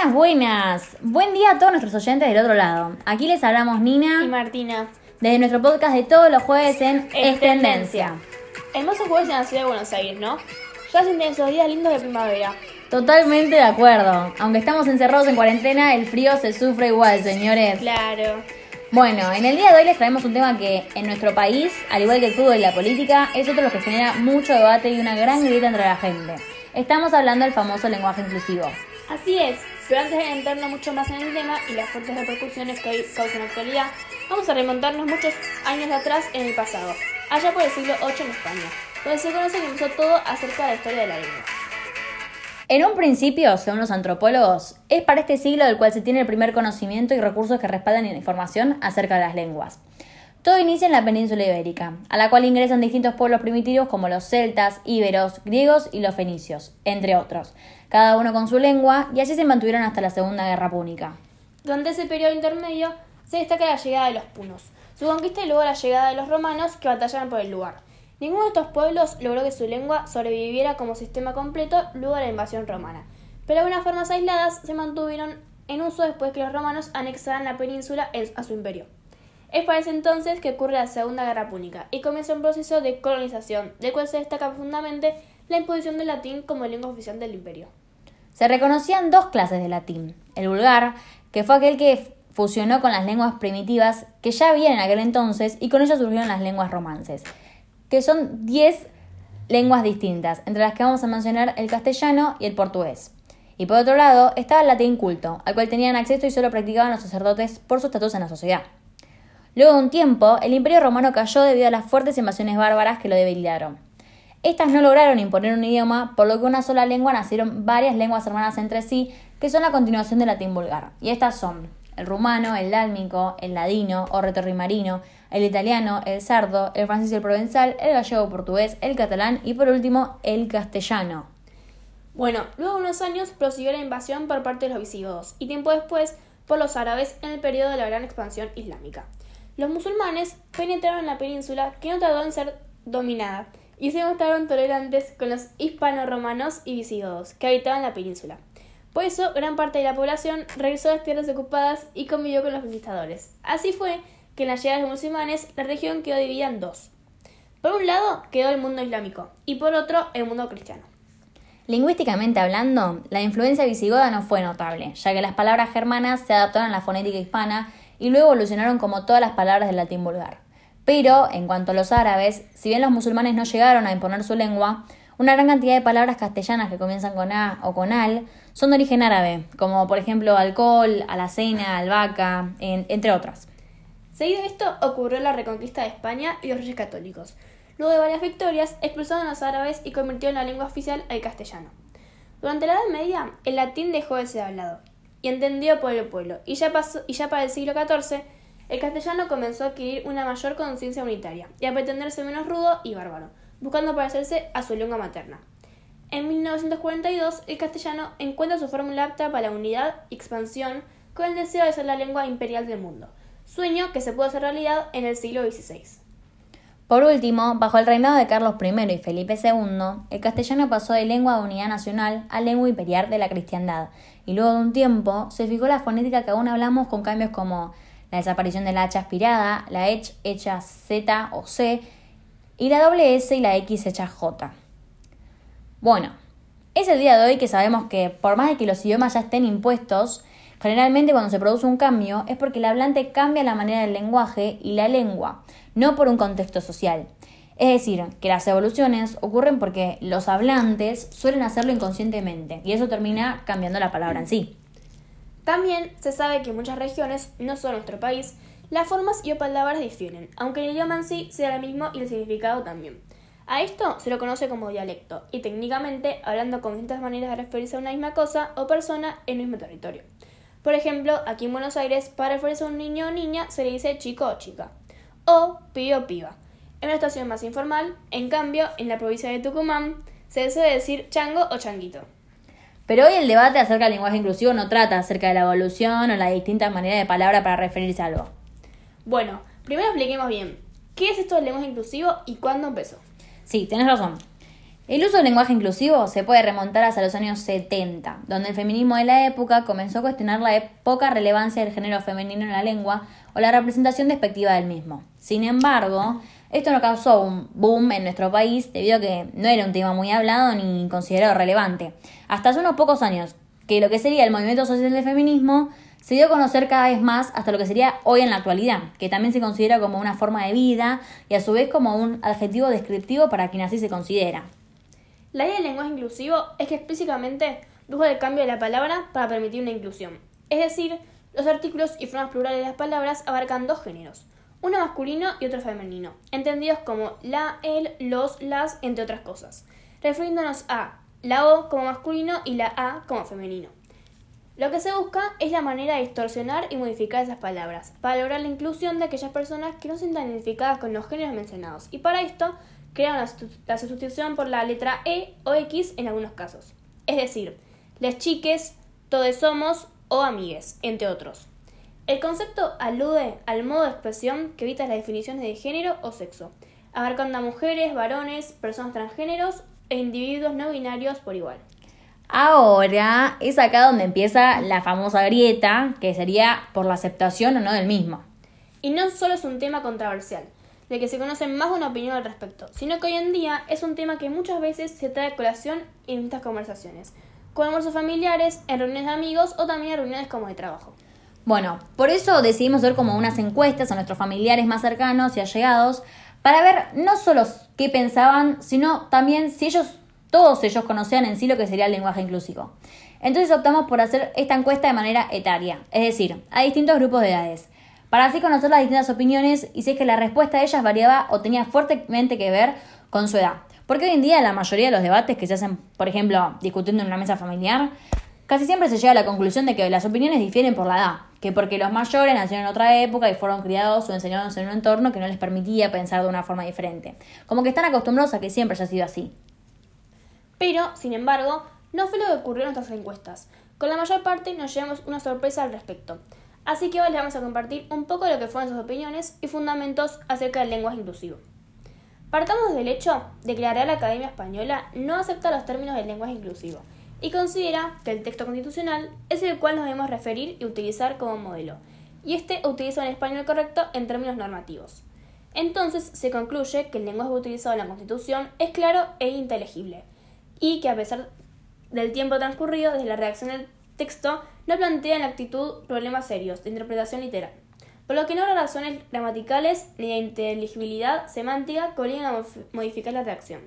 Buenas, buenas. Buen día a todos nuestros oyentes del otro lado. Aquí les hablamos Nina y Martina desde nuestro podcast de todos los jueves en Es Tendencia. Hermosos jueves en la ciudad de Buenos Aires, ¿no? Ya sienten esos días lindos de primavera. Totalmente de acuerdo. Aunque estamos encerrados en cuarentena, el frío se sufre igual, señores. Claro. Bueno, en el día de hoy les traemos un tema que en nuestro país, al igual que el fútbol y la política, es otro de los que genera mucho debate y una gran grita entre la gente. Estamos hablando del famoso lenguaje inclusivo. Así es, pero antes de entrarnos mucho más en el tema y las fuertes repercusiones que hoy causa en la actualidad, vamos a remontarnos muchos años atrás en el pasado, allá por el siglo VIII en España, donde se conoce que empezó todo acerca de la historia de la lengua. En un principio, según los antropólogos, es para este siglo del cual se tiene el primer conocimiento y recursos que respaldan información acerca de las lenguas. Todo inicia en la península ibérica, a la cual ingresan distintos pueblos primitivos como los celtas, íberos, griegos y los fenicios, entre otros, cada uno con su lengua, y así se mantuvieron hasta la Segunda Guerra Púnica. Durante ese periodo intermedio se destaca la llegada de los punos, su conquista y luego la llegada de los romanos que batallaban por el lugar. Ninguno de estos pueblos logró que su lengua sobreviviera como sistema completo luego de la invasión romana, pero algunas formas aisladas se mantuvieron en uso después que los romanos anexaran la península a su imperio. Es para ese entonces que ocurre la Segunda Guerra Púnica y comienza un proceso de colonización, del cual se destaca profundamente la imposición del latín como lengua oficial del imperio. Se reconocían dos clases de latín. El vulgar, que fue aquel que fusionó con las lenguas primitivas que ya había en aquel entonces y con ello surgieron las lenguas romances, que son diez lenguas distintas, entre las que vamos a mencionar el castellano y el portugués. Y por otro lado estaba el latín culto, al cual tenían acceso y solo practicaban los sacerdotes por su estatus en la sociedad. Luego de un tiempo, el imperio romano cayó debido a las fuertes invasiones bárbaras que lo debilitaron. Estas no lograron imponer un idioma, por lo que una sola lengua nacieron varias lenguas hermanas entre sí, que son la continuación del latín vulgar. Y estas son el rumano, el dálmico, el ladino o retorrimarino, el italiano, el sardo, el francés y el provenzal, el gallego portugués, el catalán y por último el castellano. Bueno, luego de unos años prosiguió la invasión por parte de los visigodos y tiempo después por los árabes en el periodo de la gran expansión islámica. Los musulmanes penetraron en la península que no tardó en ser dominada y se mostraron tolerantes con los hispano-romanos y visigodos que habitaban la península. Por eso, gran parte de la población regresó a las tierras ocupadas y convivió con los conquistadores. Así fue que en la llegada de los musulmanes la región quedó dividida en dos. Por un lado quedó el mundo islámico y por otro el mundo cristiano. Lingüísticamente hablando, la influencia visigoda no fue notable, ya que las palabras germanas se adaptaron a la fonética hispana y luego evolucionaron como todas las palabras del latín vulgar. Pero, en cuanto a los árabes, si bien los musulmanes no llegaron a imponer su lengua, una gran cantidad de palabras castellanas que comienzan con A o con al son de origen árabe, como por ejemplo alcohol, alacena, albahaca, entre otras. Seguido de esto ocurrió la reconquista de España y los reyes católicos. Luego de varias victorias, expulsaron a los árabes y convirtió en la lengua oficial el castellano. Durante la Edad Media, el latín dejó de ser hablado, y entendido por el pueblo, y ya, pasó, y ya para el siglo XIV el castellano comenzó a adquirir una mayor conciencia unitaria y a pretenderse menos rudo y bárbaro, buscando parecerse a su lengua materna. En 1942, el castellano encuentra su fórmula apta para la unidad y expansión con el deseo de ser la lengua imperial del mundo, sueño que se pudo hacer realidad en el siglo XVI. Por último, bajo el reinado de Carlos I y Felipe II, el castellano pasó de lengua de unidad nacional a lengua imperial de la cristiandad, y luego de un tiempo se fijó la fonética que aún hablamos con cambios como la desaparición de la H aspirada, la H hecha Z o C, y la doble S y la X hecha J. Bueno, es el día de hoy que sabemos que por más de que los idiomas ya estén impuestos, generalmente cuando se produce un cambio es porque el hablante cambia la manera del lenguaje y la lengua, no por un contexto social. Es decir, que las evoluciones ocurren porque los hablantes suelen hacerlo inconscientemente y eso termina cambiando la palabra en sí. También se sabe que en muchas regiones, no solo nuestro país, las formas y o palabras difieren, aunque el idioma en sí sea el mismo y el significado también. A esto se lo conoce como dialecto, y técnicamente hablando con distintas maneras de referirse a una misma cosa o persona en el mismo territorio. Por ejemplo, aquí en Buenos Aires, para referirse a un niño o niña se le dice chico o chica, o pibe o piba. En una estación más informal, en cambio, en la provincia de Tucumán, se suele decir chango o changuito. Pero hoy el debate acerca del lenguaje inclusivo no trata acerca de la evolución o la distintas maneras de palabra para referirse a algo. Bueno, primero expliquemos bien, ¿qué es esto del lenguaje inclusivo y cuándo empezó? Sí, tienes razón. El uso del lenguaje inclusivo se puede remontar hasta los años 70, donde el feminismo de la época comenzó a cuestionar la poca relevancia del género femenino en la lengua o la representación despectiva del mismo. Sin embargo, esto no causó un boom en nuestro país debido a que no era un tema muy hablado ni considerado relevante. Hasta hace unos pocos años, que lo que sería el movimiento social del feminismo se dio a conocer cada vez más hasta lo que sería hoy en la actualidad, que también se considera como una forma de vida y a su vez como un adjetivo descriptivo para quien así se considera. La idea del lenguaje inclusivo es que explícitamente busca el cambio de la palabra para permitir una inclusión. Es decir, los artículos y formas plurales de las palabras abarcan dos géneros, uno masculino y otro femenino, entendidos como la, el, los, las, entre otras cosas, refiriéndonos a la O como masculino y la A como femenino. Lo que se busca es la manera de distorsionar y modificar esas palabras, para lograr la inclusión de aquellas personas que no se sientan identificadas con los géneros mencionados, y para esto crean la, sustitución por la letra E o X en algunos casos. Es decir, les chiques, todos somos o amigues, entre otros. El concepto alude al modo de expresión que evita las definiciones de género o sexo, abarcando a mujeres, varones, personas transgéneros e individuos no binarios por igual. Ahora es acá donde empieza la famosa grieta, que sería por la aceptación o no del mismo. Y no solo es un tema controversial, de que se conoce más una opinión al respecto, sino que hoy en día es un tema que muchas veces se trae a colación en estas conversaciones, con almuerzos familiares, en reuniones de amigos o también en reuniones como de trabajo. Bueno, por eso decidimos hacer como unas encuestas a nuestros familiares más cercanos y allegados para ver no solo qué pensaban, sino también si ellos, todos ellos conocían en sí lo que sería el lenguaje inclusivo. Entonces optamos por hacer esta encuesta de manera etaria, es decir, a distintos grupos de edades para así conocer las distintas opiniones y si es que la respuesta de ellas variaba o tenía fuertemente que ver con su edad. Porque hoy en día la mayoría de los debates que se hacen, por ejemplo, discutiendo en una mesa familiar, casi siempre se llega a la conclusión de que las opiniones difieren por la edad, que porque los mayores nacieron en otra época y fueron criados o enseñados en un entorno que no les permitía pensar de una forma diferente. Como que están acostumbrados a que siempre haya sido así. Pero, sin embargo, no fue lo que ocurrió en nuestras encuestas. Con la mayor parte nos llevamos una sorpresa al respecto. Así que hoy les vamos a compartir un poco de lo que fueron sus opiniones y fundamentos acerca del lenguaje inclusivo. Partamos del hecho de que la Real Academia Española no acepta los términos del lenguaje inclusivo y considera que el texto constitucional es el cual nos debemos referir y utilizar como modelo, y este utiliza un español correcto en términos normativos. Entonces se concluye que el lenguaje utilizado en la Constitución es claro e inteligible, y que a pesar del tiempo transcurrido desde la redacción del texto no plantea en la actitud problemas serios de interpretación literal, por lo que no habrá razones gramaticales ni de inteligibilidad semántica que obliguen a modificar la redacción.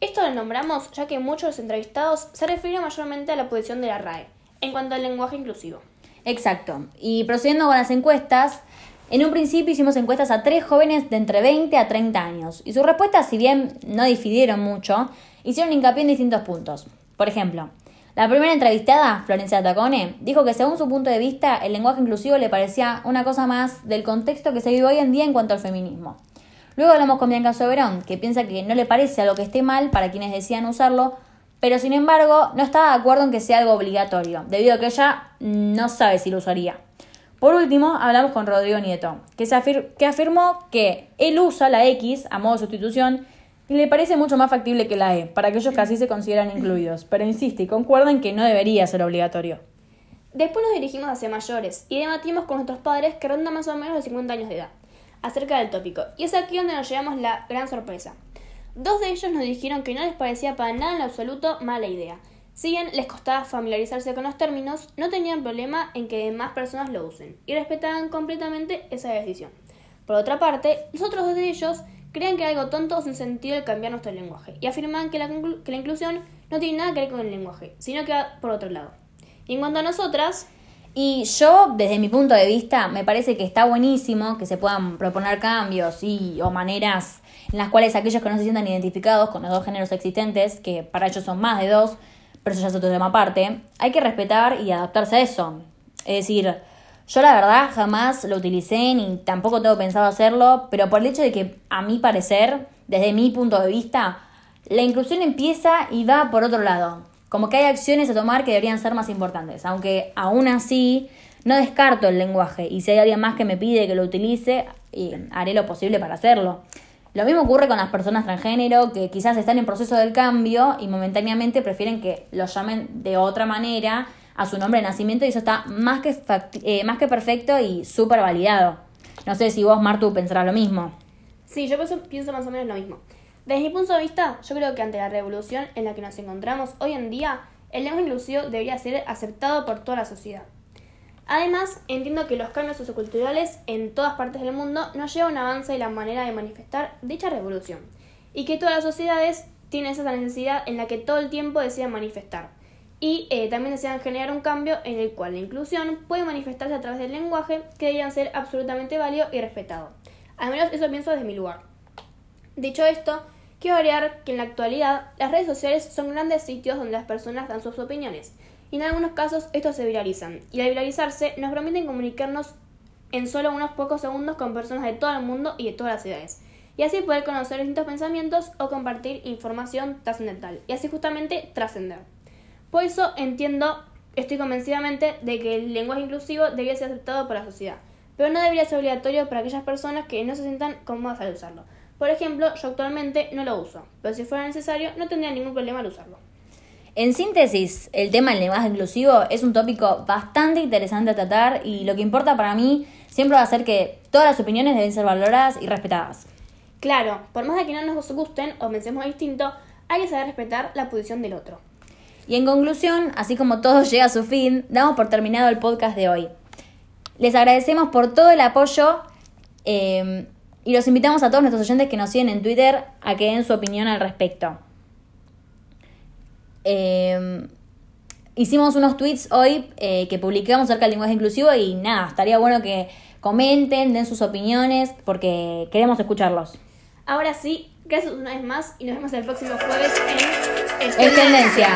Esto lo nombramos ya que muchos de los entrevistados se refieren mayormente a la posición de la RAE en cuanto al lenguaje inclusivo. Exacto. Y procediendo con las encuestas, en un principio hicimos encuestas a tres jóvenes de entre 20 a 30 años y sus respuestas, si bien no difirieron mucho, hicieron hincapié en distintos puntos. Por ejemplo, la primera entrevistada, Florencia Tacone, dijo que según su punto de vista el lenguaje inclusivo le parecía una cosa más del contexto que se vive hoy en día en cuanto al feminismo. Luego hablamos con Bianca Soberón, que piensa que no le parece algo que esté mal para quienes decían usarlo, pero sin embargo no estaba de acuerdo en que sea algo obligatorio, debido a que ella no sabe si lo usaría. Por último, hablamos con Rodrigo Nieto, que, que afirmó que él usa la X a modo de sustitución y le parece mucho más factible que la E, para aquellos que así se consideran incluidos, pero insiste y concuerda en que no debería ser obligatorio. Después nos dirigimos hacia mayores y debatimos con nuestros padres que rondan más o menos los 50 años de edad, acerca del tópico, y es aquí donde nos llevamos la gran sorpresa. Dos de ellos nos dijeron que no les parecía para nada en lo absoluto mala idea. Si bien les costaba familiarizarse con los términos, no tenían problema en que más personas lo usen y respetaban completamente esa decisión. Por otra parte, los otros dos de ellos creen que algo tonto sin sentido el cambiar nuestro lenguaje y afirman que la, que la inclusión no tiene nada que ver con el lenguaje, sino que va por otro lado. Y en cuanto a nosotras, y yo, desde mi punto de vista, me parece que está buenísimo que se puedan proponer cambios y, o maneras en las cuales aquellos que no se sientan identificados con los dos géneros existentes, que para ellos son más de dos, pero eso ya es otro tema aparte, hay que respetar y adaptarse a eso. Es decir, yo la verdad jamás lo utilicé ni tampoco tengo pensado hacerlo, pero por el hecho de que a mi parecer, desde mi punto de vista, la inclusión empieza y va por otro lado. Como que hay acciones a tomar que deberían ser más importantes, aunque aún así no descarto el lenguaje y si hay alguien más que me pide que lo utilice, haré lo posible para hacerlo. Lo mismo ocurre con las personas transgénero que quizás están en proceso del cambio y momentáneamente prefieren que los llamen de otra manera a su nombre de nacimiento y eso está más que, eh, más que perfecto y súper validado. No sé si vos, Martu, pensarás lo mismo. Sí, yo pienso, más o menos lo mismo. Desde mi punto de vista, yo creo que ante la revolución en la que nos encontramos hoy en día, el lenguaje inclusivo debería ser aceptado por toda la sociedad. Además, entiendo que los cambios socioculturales en todas partes del mundo nos llevan a un avance de la manera de manifestar dicha revolución, y que todas las sociedades tienen esa necesidad en la que todo el tiempo desean manifestar, y eh, también desean generar un cambio en el cual la inclusión puede manifestarse a través del lenguaje que deberían ser absolutamente válido y respetado. Al menos eso pienso desde mi lugar. Dicho esto, quiero agregar que en la actualidad las redes sociales son grandes sitios donde las personas dan sus opiniones, y en algunos casos estos se viralizan, y al viralizarse nos permiten comunicarnos en solo unos pocos segundos con personas de todo el mundo y de todas las ciudades, y así poder conocer distintos pensamientos o compartir información trascendental, y así justamente trascender. Por eso entiendo, estoy convencidamente de que el lenguaje inclusivo debería ser aceptado por la sociedad, pero no debería ser obligatorio para aquellas personas que no se sientan cómodas al usarlo. Por ejemplo, yo actualmente no lo uso, pero si fuera necesario no tendría ningún problema al usarlo. En síntesis, el tema del lenguaje inclusivo es un tópico bastante interesante a tratar y lo que importa para mí siempre va a ser que todas las opiniones deben ser valoradas y respetadas. Claro, por más de que no nos gusten o pensemos distinto, hay que saber respetar la posición del otro. Y en conclusión, así como todo llega a su fin, damos por terminado el podcast de hoy. Les agradecemos por todo el apoyo eh, y los invitamos a todos nuestros oyentes que nos siguen en Twitter a que den su opinión al respecto. Eh, hicimos unos tweets hoy eh, que publicamos acerca del lenguaje inclusivo y nada, estaría bueno que comenten, den sus opiniones porque queremos escucharlos. Ahora sí, gracias una vez más y nos vemos el próximo jueves en, en Tendencia.